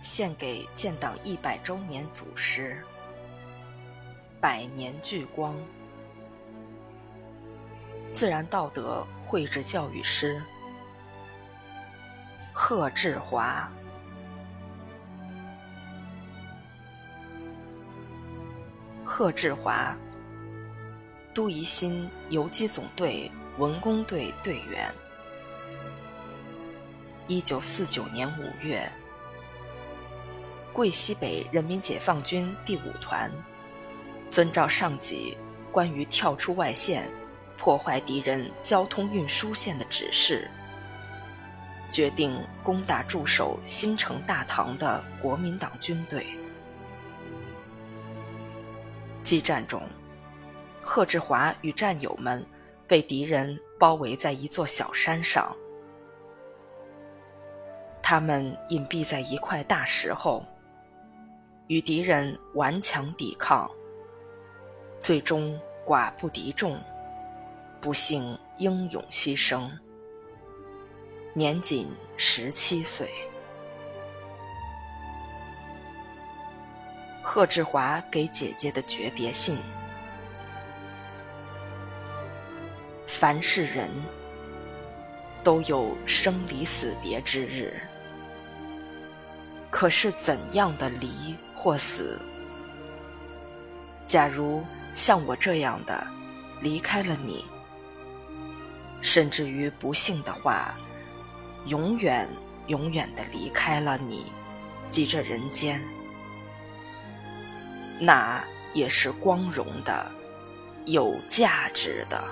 献给建党一百周年祖师，百年聚光，自然道德绘制教育师贺志华。贺志华，都宜新游击总队文工队队员。一九四九年五月。桂西北人民解放军第五团，遵照上级关于跳出外线、破坏敌人交通运输线的指示，决定攻打驻守新城大唐的国民党军队。激战中，贺志华与战友们被敌人包围在一座小山上，他们隐蔽在一块大石后。与敌人顽强抵抗，最终寡不敌众，不幸英勇牺牲，年仅十七岁。贺志华给姐姐的诀别信：凡是人都有生离死别之日，可是怎样的离？或死。假如像我这样的离开了你，甚至于不幸的话，永远永远的离开了你，即这人间，那也是光荣的，有价值的。